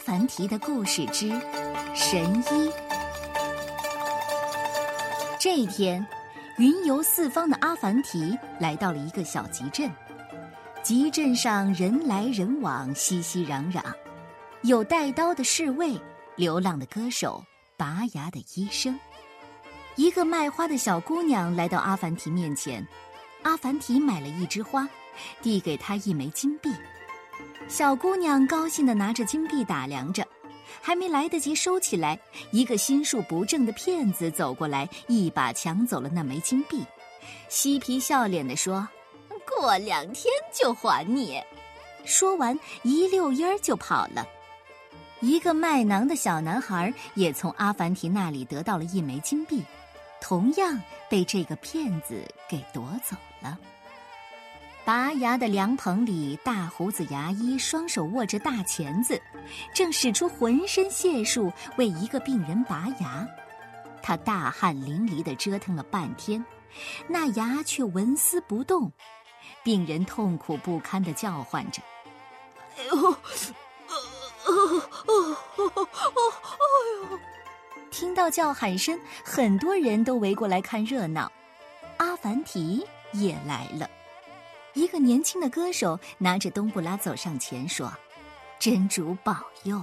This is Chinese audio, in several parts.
凡提的故事之神医。这一天，云游四方的阿凡提来到了一个小集镇。集镇上人来人往，熙熙攘攘，有带刀的侍卫，流浪的歌手，拔牙的医生。一个卖花的小姑娘来到阿凡提面前，阿凡提买了一枝花，递给她一枚金币。小姑娘高兴地拿着金币打量着，还没来得及收起来，一个心术不正的骗子走过来，一把抢走了那枚金币，嬉皮笑脸地说：“过两天就还你。”说完，一溜烟儿就跑了。一个卖馕的小男孩也从阿凡提那里得到了一枚金币，同样被这个骗子给夺走了。拔牙的凉棚里，大胡子牙医双手握着大钳子，正使出浑身解数为一个病人拔牙。他大汗淋漓地折腾了半天，那牙却纹丝不动。病人痛苦不堪地叫唤着：“哎呦，哎呦！”听到叫喊声，很多人都围过来看热闹。阿凡提也来了。一个年轻的歌手拿着冬不拉走上前说：“真主保佑，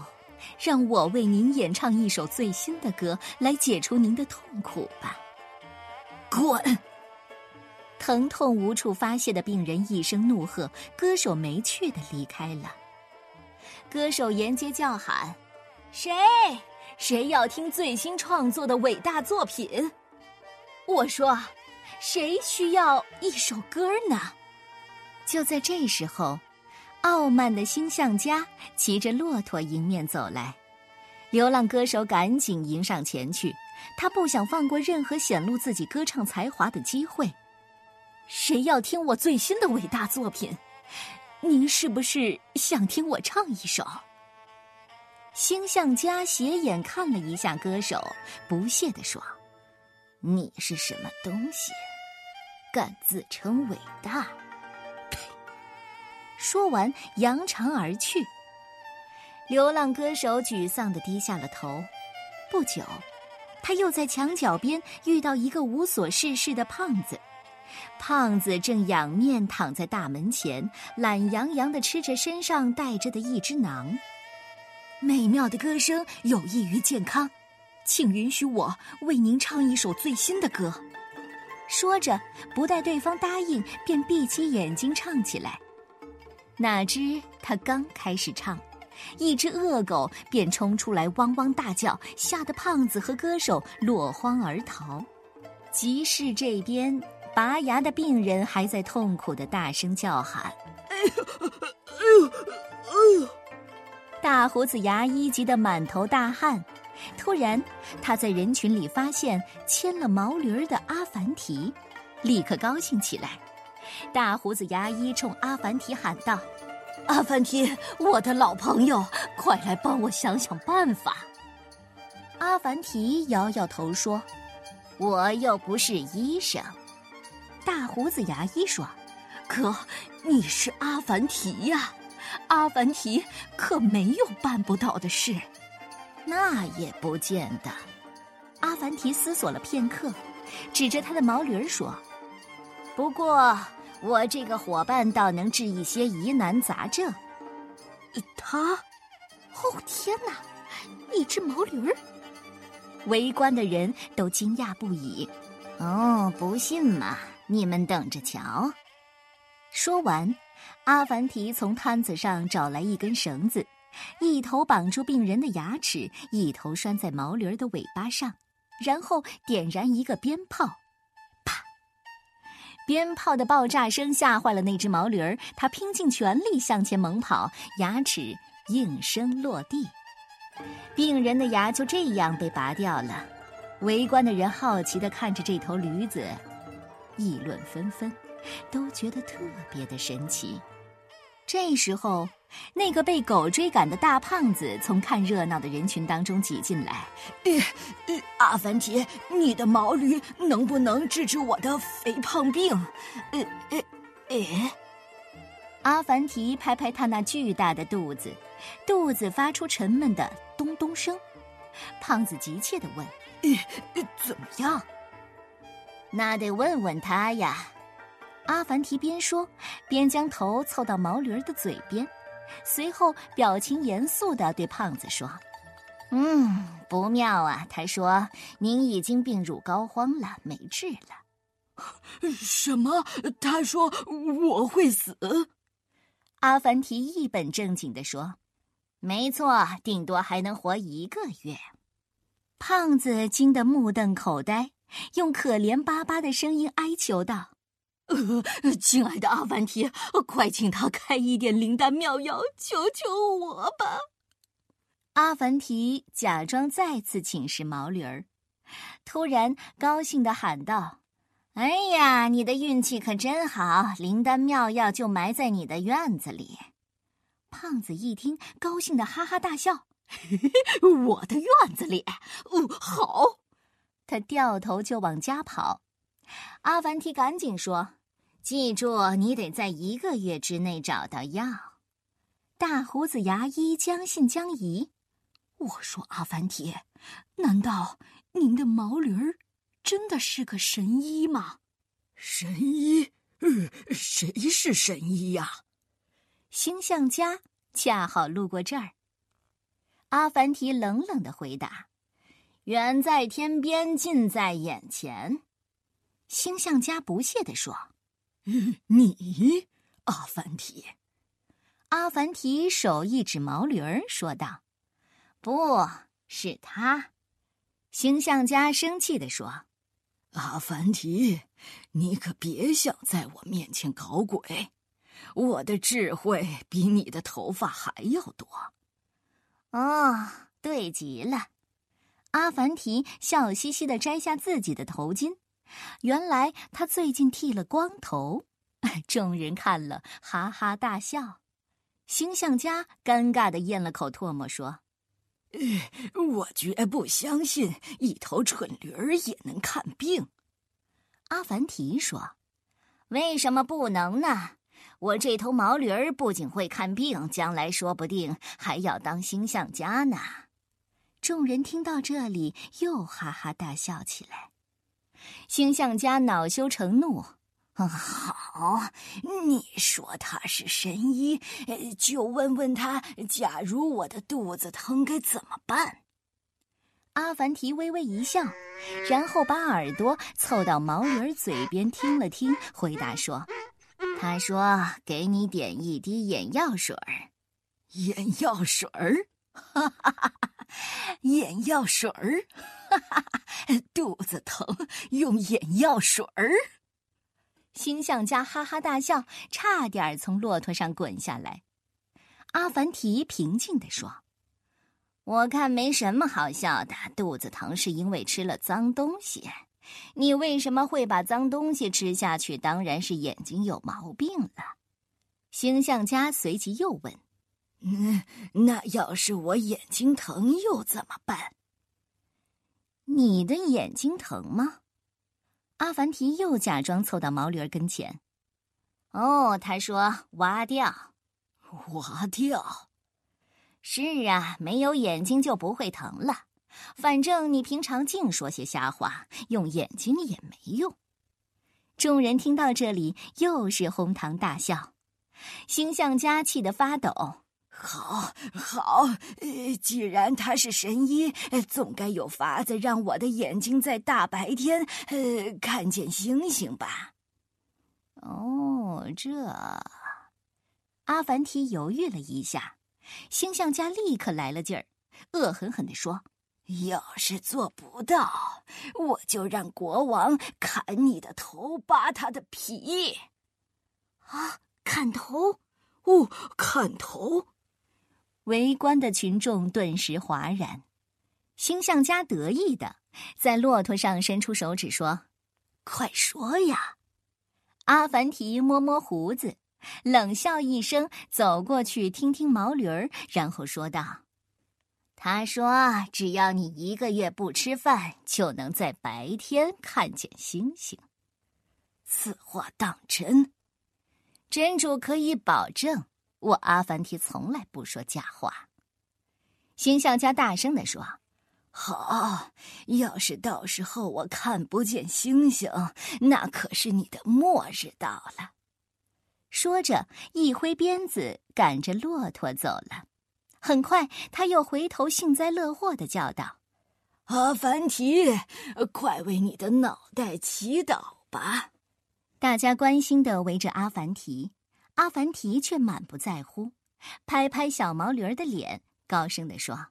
让我为您演唱一首最新的歌，来解除您的痛苦吧。”滚！疼痛无处发泄的病人一声怒喝，歌手没趣的离开了。歌手沿街叫喊：“谁？谁要听最新创作的伟大作品？”我说：“谁需要一首歌呢？”就在这时候，傲慢的星象家骑着骆驼迎面走来。流浪歌手赶紧迎上前去，他不想放过任何显露自己歌唱才华的机会。谁要听我最新的伟大作品？您是不是想听我唱一首？星象家斜眼看了一下歌手，不屑地说：“你是什么东西？敢自称伟大？”说完，扬长而去。流浪歌手沮丧的低下了头。不久，他又在墙角边遇到一个无所事事的胖子。胖子正仰面躺在大门前，懒洋洋地吃着身上带着的一只馕。美妙的歌声有益于健康，请允许我为您唱一首最新的歌。说着，不待对方答应，便闭起眼睛唱起来。哪知他刚开始唱，一只恶狗便冲出来，汪汪大叫，吓得胖子和歌手落荒而逃。集市这边，拔牙的病人还在痛苦的大声叫喊：“哎呦，哎呦，哎呦！”大胡子牙医急得满头大汗。突然，他在人群里发现牵了毛驴儿的阿凡提，立刻高兴起来。大胡子牙医冲阿凡提喊道：“阿凡提，我的老朋友，快来帮我想想办法。”阿凡提摇摇头说：“我又不是医生。”大胡子牙医说：“可你是阿凡提呀，阿凡提可没有办不到的事。”那也不见得。阿凡提思索了片刻，指着他的毛驴儿说：“不过。”我这个伙伴倒能治一些疑难杂症。他，哦天哪，一只毛驴儿！围观的人都惊讶不已。哦，不信嘛，你们等着瞧。说完，阿凡提从摊子上找来一根绳子，一头绑住病人的牙齿，一头拴在毛驴儿的尾巴上，然后点燃一个鞭炮。鞭炮的爆炸声吓坏了那只毛驴儿，它拼尽全力向前猛跑，牙齿应声落地，病人的牙就这样被拔掉了。围观的人好奇地看着这头驴子，议论纷纷，都觉得特别的神奇。这时候，那个被狗追赶的大胖子从看热闹的人群当中挤进来。呃，阿凡提，你的毛驴能不能治治我的肥胖病？呃呃，呃。阿凡提拍拍他那巨大的肚子，肚子发出沉闷的咚咚声。胖子急切地问：“怎么样？”那得问问他呀。阿凡提边说边将头凑到毛驴儿的嘴边，随后表情严肃的对胖子说：“嗯，不妙啊！他说您已经病入膏肓了，没治了。”什么？他说我会死？阿凡提一本正经的说：“没错，顶多还能活一个月。”胖子惊得目瞪口呆。用可怜巴巴的声音哀求道：“呃，亲爱的阿凡提，快请他开一点灵丹妙药，求求我吧！”阿凡提假装再次请示毛驴儿，突然高兴的喊道：“哎呀，你的运气可真好！灵丹妙药就埋在你的院子里。”胖子一听，高兴的哈哈大笑：“ 我的院子里？哦，好！”他掉头就往家跑，阿凡提赶紧说：“记住，你得在一个月之内找到药。”大胡子牙医将信将疑：“我说阿凡提，难道您的毛驴儿真的是个神医吗？”“神医？呃，谁是神医呀？”星象家恰好路过这儿。阿凡提冷冷的回答。远在天边，近在眼前。星象家不屑地说：“ 你，阿凡提。”阿凡提手一指毛驴儿，说道：“不是他。”形象家生气地说：“阿凡提，你可别想在我面前搞鬼！我的智慧比你的头发还要多。”哦，对极了。阿凡提笑嘻嘻的摘下自己的头巾，原来他最近剃了光头。众人看了，哈哈大笑。星象家尴尬的咽了口唾沫，说：“我绝不相信一头蠢驴儿也能看病。”阿凡提说：“为什么不能呢？我这头毛驴儿不仅会看病，将来说不定还要当星象家呢。”众人听到这里，又哈哈大笑起来。星象家恼羞成怒：“好，你说他是神医，就问问他，假如我的肚子疼该怎么办？”阿凡提微微一笑，然后把耳朵凑到毛驴儿嘴边听了听，回答说：“他说给你点一滴眼药水儿，眼药水儿。”哈哈哈。眼药水儿，肚子疼用眼药水儿。星象家哈哈大笑，差点从骆驼上滚下来。阿凡提平静地说：“我看没什么好笑的，肚子疼是因为吃了脏东西。你为什么会把脏东西吃下去？当然是眼睛有毛病了。”星象家随即又问。嗯，那要是我眼睛疼又怎么办？你的眼睛疼吗？阿凡提又假装凑到毛驴儿跟前。哦，他说挖掉，挖掉。是啊，没有眼睛就不会疼了。反正你平常净说些瞎话，用眼睛也没用。众人听到这里，又是哄堂大笑。星象家气得发抖。好，好，呃，既然他是神医，总该有法子让我的眼睛在大白天，呃，看见星星吧。哦，这，阿凡提犹豫了一下，星象家立刻来了劲儿，恶狠狠地说：“要是做不到，我就让国王砍你的头，扒他的皮。”啊，砍头？哦，砍头！围观的群众顿时哗然，星象家得意的在骆驼上伸出手指说：“快说呀！”阿凡提摸摸胡子，冷笑一声，走过去听听毛驴儿，然后说道：“他说，只要你一个月不吃饭，就能在白天看见星星。此话当真？真主可以保证。”我阿凡提从来不说假话。星象家大声地说：“好，要是到时候我看不见星星，那可是你的末日到了。”说着，一挥鞭子，赶着骆驼走了。很快，他又回头幸灾乐祸的叫道：“阿凡提，快为你的脑袋祈祷吧！”大家关心的围着阿凡提，阿凡提却满不在乎，拍拍小毛驴儿的脸，高声地说：“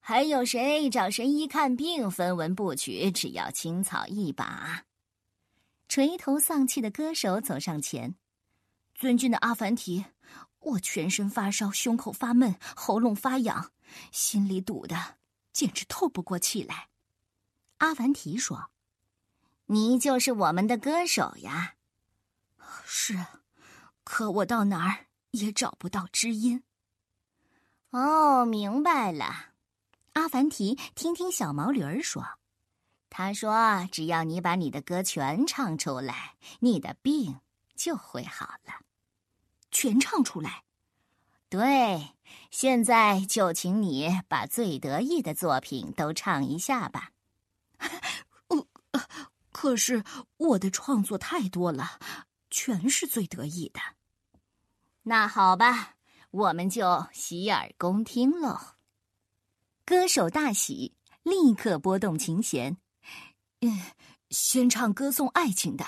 还有谁找神医看病？分文不取，只要青草一把。”垂头丧气的歌手走上前：“尊敬的阿凡提，我全身发烧，胸口发闷，喉咙发痒，心里堵的简直透不过气来。”阿凡提说。你就是我们的歌手呀，是，可我到哪儿也找不到知音。哦，明白了。阿凡提听听小毛驴儿说，他说：“只要你把你的歌全唱出来，你的病就会好了。全唱出来。”对，现在就请你把最得意的作品都唱一下吧。可是我的创作太多了，全是最得意的。那好吧，我们就洗耳恭听喽。歌手大喜，立刻拨动琴弦，嗯，先唱歌颂爱情的。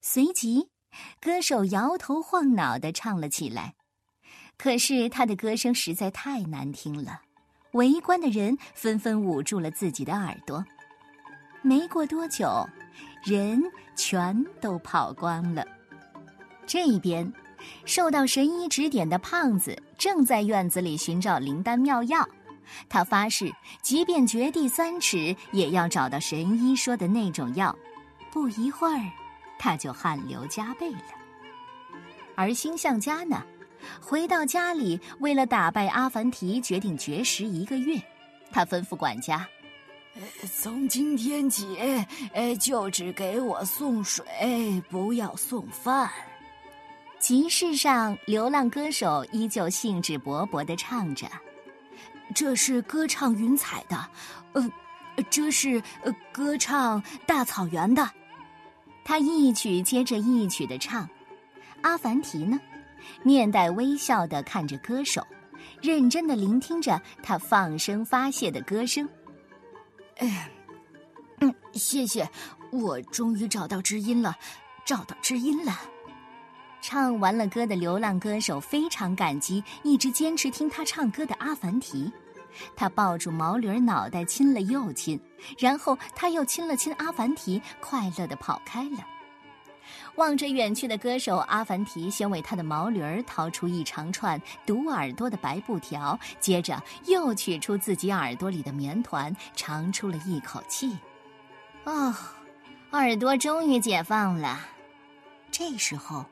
随即，歌手摇头晃脑的唱了起来。可是他的歌声实在太难听了，围观的人纷纷捂住了自己的耳朵。没过多久，人全都跑光了。这一边，受到神医指点的胖子正在院子里寻找灵丹妙药。他发誓，即便掘地三尺，也要找到神医说的那种药。不一会儿，他就汗流浃背了。而星象家呢，回到家里，为了打败阿凡提，决定绝食一个月。他吩咐管家。从今天起，呃，就只给我送水，不要送饭。集市上，流浪歌手依旧兴致勃勃地唱着：“这是歌唱云彩的，呃，这是呃歌唱大草原的。”他一曲接着一曲的唱。阿凡提呢，面带微笑地看着歌手，认真地聆听着他放声发泄的歌声。哎，嗯，谢谢，我终于找到知音了，找到知音了。唱完了歌的流浪歌手非常感激一直坚持听他唱歌的阿凡提，他抱住毛驴脑袋亲了又亲，然后他又亲了亲阿凡提，快乐的跑开了。望着远去的歌手，阿凡提先为他的毛驴儿掏出一长串堵耳朵的白布条，接着又取出自己耳朵里的棉团，长出了一口气。哦，耳朵终于解放了。这时候，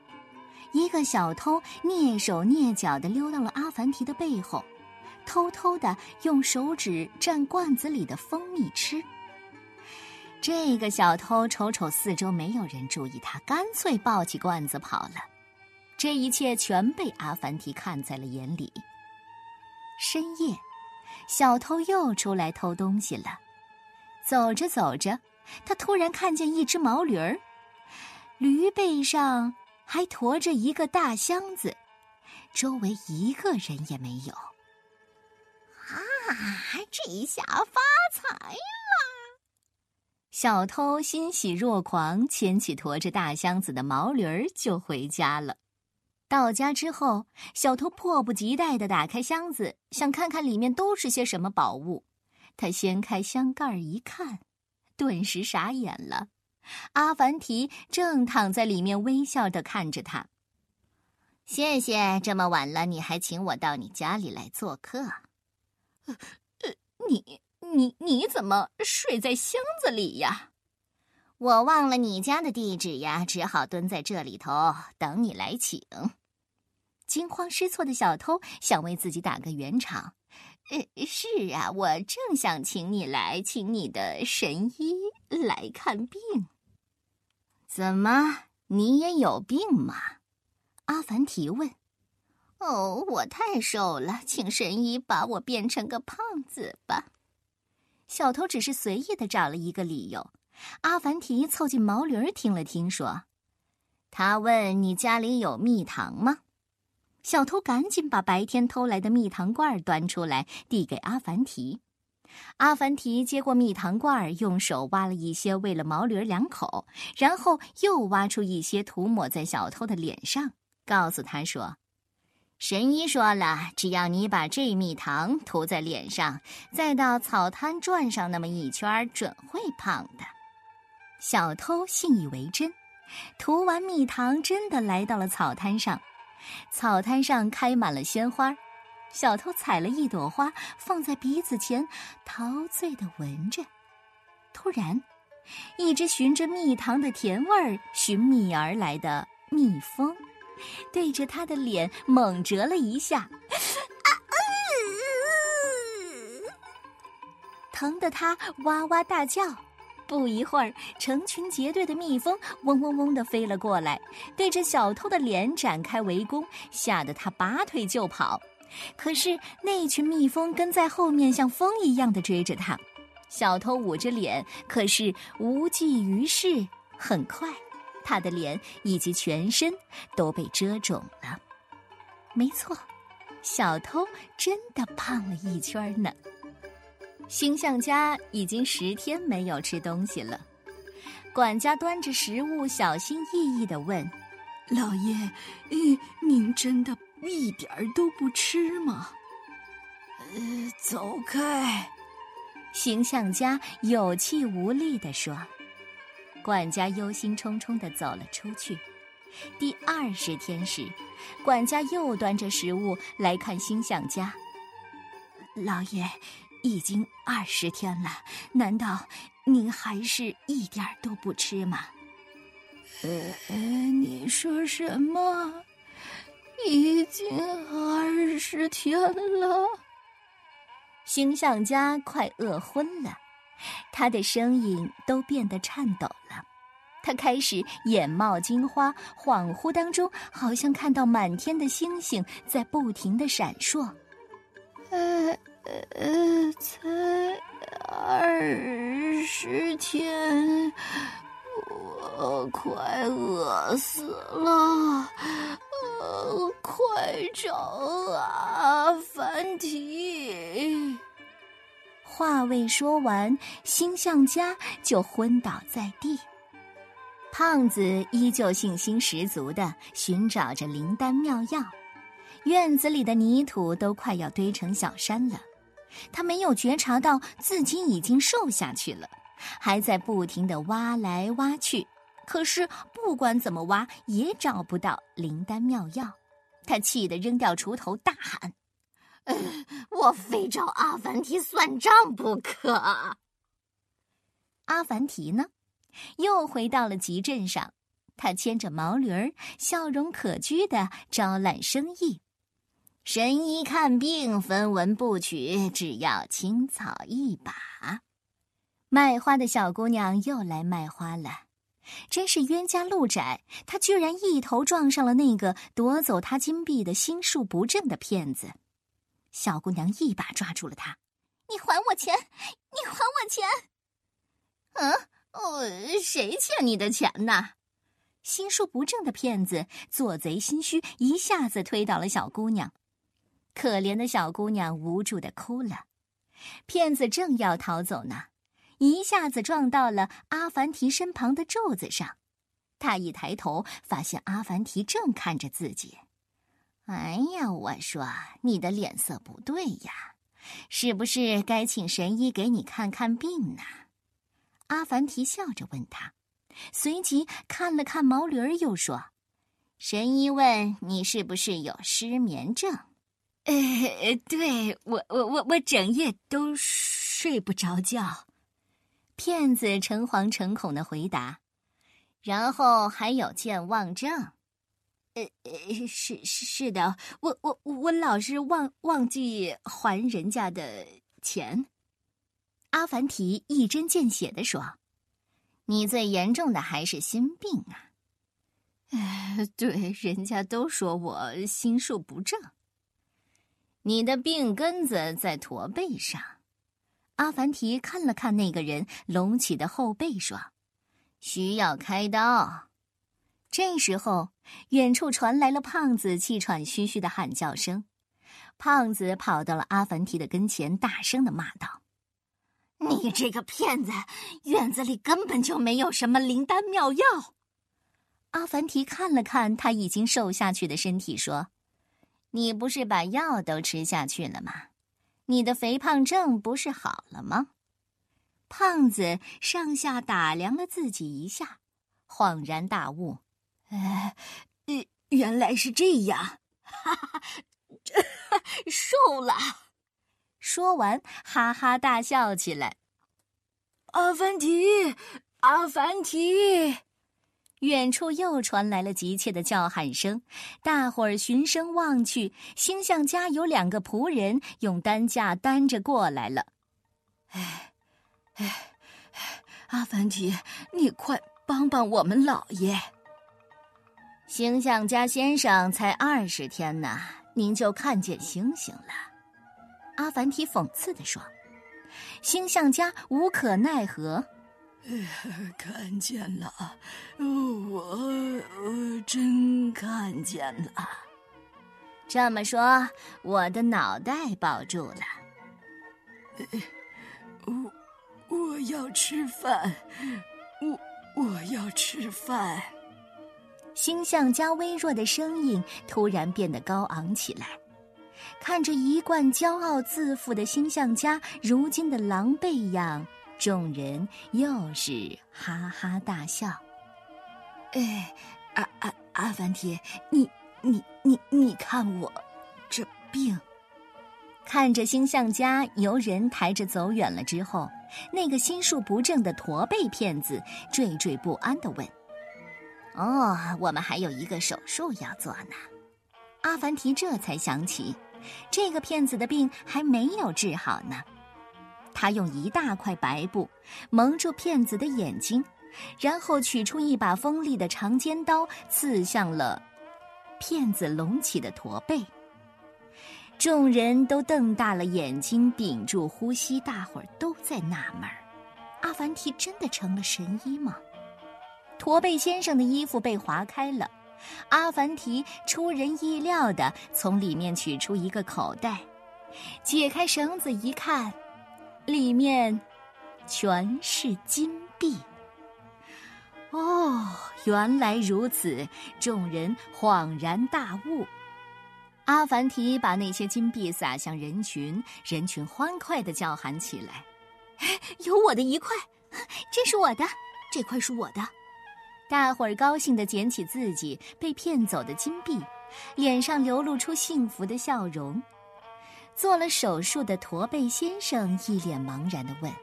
一个小偷蹑手蹑脚地溜到了阿凡提的背后，偷偷地用手指蘸罐子里的蜂蜜吃。这个小偷瞅瞅四周，没有人注意他，干脆抱起罐子跑了。这一切全被阿凡提看在了眼里。深夜，小偷又出来偷东西了。走着走着，他突然看见一只毛驴儿，驴背上还驮着一个大箱子，周围一个人也没有。啊，这下发财了！小偷欣喜若狂，牵起驮着大箱子的毛驴儿就回家了。到家之后，小偷迫不及待地打开箱子，想看看里面都是些什么宝物。他掀开箱盖一看，顿时傻眼了。阿凡提正躺在里面，微笑地看着他。谢谢，这么晚了你还请我到你家里来做客。呃，你。你你怎么睡在箱子里呀？我忘了你家的地址呀，只好蹲在这里头等你来请。惊慌失措的小偷想为自己打个圆场。呃，是啊，我正想请你来，请你的神医来看病。怎么，你也有病吗？阿凡提问。哦，我太瘦了，请神医把我变成个胖子吧。小偷只是随意的找了一个理由。阿凡提凑近毛驴儿听了听，说：“他问你家里有蜜糖吗？”小偷赶紧把白天偷来的蜜糖罐端出来，递给阿凡提。阿凡提接过蜜糖罐，用手挖了一些，喂了毛驴两口，然后又挖出一些，涂抹在小偷的脸上，告诉他说。神医说了，只要你把这蜜糖涂在脸上，再到草滩转上那么一圈，准会胖的。小偷信以为真，涂完蜜糖，真的来到了草滩上。草滩上开满了鲜花，小偷采了一朵花，放在鼻子前，陶醉的闻着。突然，一只循着蜜糖的甜味儿寻觅而来的蜜蜂。对着他的脸猛折了一下，啊疼得他哇哇大叫。不一会儿，成群结队的蜜蜂嗡嗡嗡的飞了过来，对着小偷的脸展开围攻，吓得他拔腿就跑。可是那群蜜蜂跟在后面，像风一样的追着他。小偷捂着脸，可是无济于事。很快。他的脸以及全身都被遮肿了。没错，小偷真的胖了一圈呢。星象家已经十天没有吃东西了。管家端着食物，小心翼翼的问：“老爷，嗯，您真的一点儿都不吃吗？”“呃，走开。”形象家有气无力地说。管家忧心忡忡的走了出去。第二十天时，管家又端着食物来看星象家。老爷，已经二十天了，难道您还是一点儿都不吃吗？呃，你说什么？已经二十天了？星象家快饿昏了。他的声音都变得颤抖了，他开始眼冒金花，恍惚当中好像看到满天的星星在不停的闪烁。呃呃，才二十天，我快饿死了，呃，快找阿凡提。话未说完，星象家就昏倒在地。胖子依旧信心十足的寻找着灵丹妙药，院子里的泥土都快要堆成小山了。他没有觉察到自己已经瘦下去了，还在不停的挖来挖去。可是不管怎么挖，也找不到灵丹妙药。他气得扔掉锄头，大喊。我非找阿凡提算账不可。阿凡提呢，又回到了集镇上。他牵着毛驴儿，笑容可掬的招揽生意。神医看病分文不取，只要青草一把。卖花的小姑娘又来卖花了，真是冤家路窄。她居然一头撞上了那个夺走她金币的心术不正的骗子。小姑娘一把抓住了他，“你还我钱！你还我钱！”“嗯，哦，谁欠你的钱呢？”心术不正的骗子做贼心虚，一下子推倒了小姑娘。可怜的小姑娘无助的哭了。骗子正要逃走呢，一下子撞到了阿凡提身旁的柱子上。他一抬头，发现阿凡提正看着自己。哎呀，我说你的脸色不对呀，是不是该请神医给你看看病呢？阿凡提笑着问他，随即看了看毛驴儿，又说：“神医问你是不是有失眠症？”“呃，对我，我，我，我整夜都睡不着觉。”骗子诚惶诚恐的回答。“然后还有健忘症。”呃呃，是是是的，我我我老是忘忘记还人家的钱。阿凡提一针见血的说：“你最严重的还是心病啊！” 对，人家都说我心术不正。你的病根子在驼背上。阿凡提看了看那个人隆起的后背，说：“需要开刀。”这时候，远处传来了胖子气喘吁吁的喊叫声。胖子跑到了阿凡提的跟前，大声的骂道：“你这个骗子！院子里根本就没有什么灵丹妙药。”阿凡提看了看他已经瘦下去的身体，说：“你不是把药都吃下去了吗？你的肥胖症不是好了吗？”胖子上下打量了自己一下，恍然大悟：“呃，原来是这样，哈哈，瘦了。”说完，哈哈大笑起来。阿凡提，阿凡提。远处又传来了急切的叫喊声，大伙儿循声望去，星象家有两个仆人用担架担着过来了。哎，哎，阿凡提，你快帮帮我们老爷！星象家先生才二十天呢，您就看见星星了？阿凡提讽刺地说。星象家无可奈何。看见了，我真看见了。这么说，我的脑袋保住了。我我要吃饭，我我要吃饭。星象家微弱的声音突然变得高昂起来，看着一贯骄傲自负的星象家如今的狼狈样。众人又是哈哈大笑。哎，阿阿阿凡提，你你你你看我这病。看着星象家由人抬着走远了之后，那个心术不正的驼背骗子惴惴不安的问：“哦，我们还有一个手术要做呢。”阿凡提这才想起，这个骗子的病还没有治好呢。他用一大块白布蒙住骗子的眼睛，然后取出一把锋利的长尖刀，刺向了骗子隆起的驼背。众人都瞪大了眼睛，屏住呼吸。大伙儿都在纳闷儿：阿凡提真的成了神医吗？驼背先生的衣服被划开了，阿凡提出人意料的从里面取出一个口袋，解开绳子一看。里面全是金币。哦，原来如此！众人恍然大悟。阿凡提把那些金币撒向人群，人群欢快的叫喊起来：“有我的一块，这是我的，这块是我的！”大伙儿高兴的捡起自己被骗走的金币，脸上流露出幸福的笑容。做了手术的驼背先生一脸茫然的问：“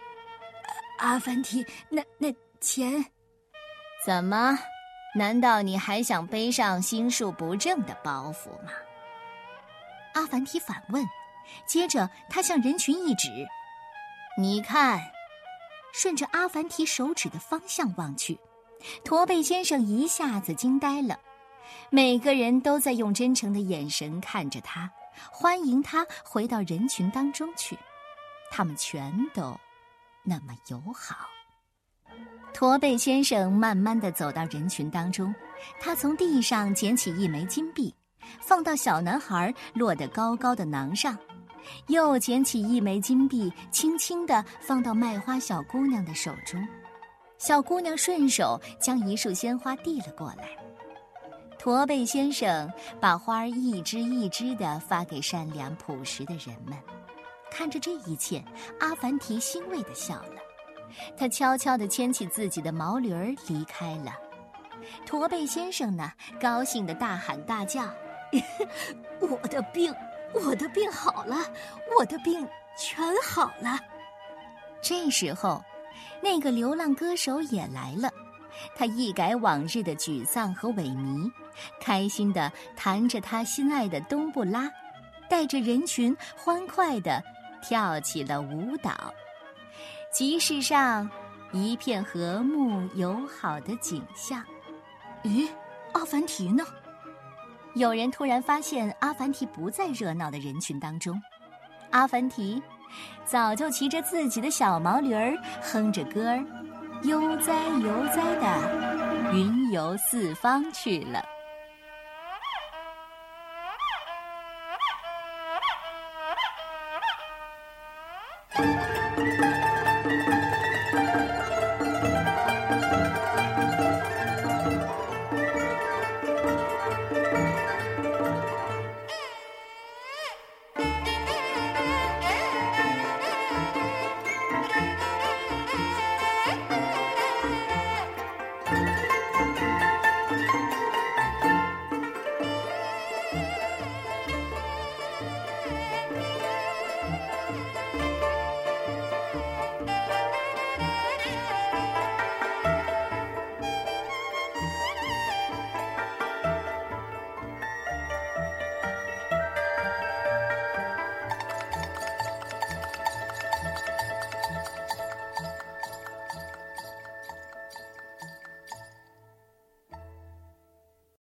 阿凡提，那那钱？怎么？难道你还想背上心术不正的包袱吗？”阿凡提反问。接着，他向人群一指：“你看。”顺着阿凡提手指的方向望去，驼背先生一下子惊呆了。每个人都在用真诚的眼神看着他。欢迎他回到人群当中去，他们全都那么友好。驼背先生慢慢的走到人群当中，他从地上捡起一枚金币，放到小男孩落得高高的囊上，又捡起一枚金币，轻轻的放到卖花小姑娘的手中，小姑娘顺手将一束鲜花递了过来。驼背先生把花儿一支一支的发给善良朴实的人们，看着这一切，阿凡提欣慰的笑了。他悄悄的牵起自己的毛驴儿离开了。驼背先生呢，高兴的大喊大叫：“ 我的病，我的病好了，我的病全好了。”这时候，那个流浪歌手也来了。他一改往日的沮丧和萎靡开心地弹着他心爱的冬不拉带着人群欢快地跳起了舞蹈。集市上一片和睦友好的景象。咦阿凡提呢？有人突然发现阿凡提不在热闹的人群当中。阿凡提早就骑着自己的小毛驴儿哼着歌儿悠哉悠哉的云游四方去了。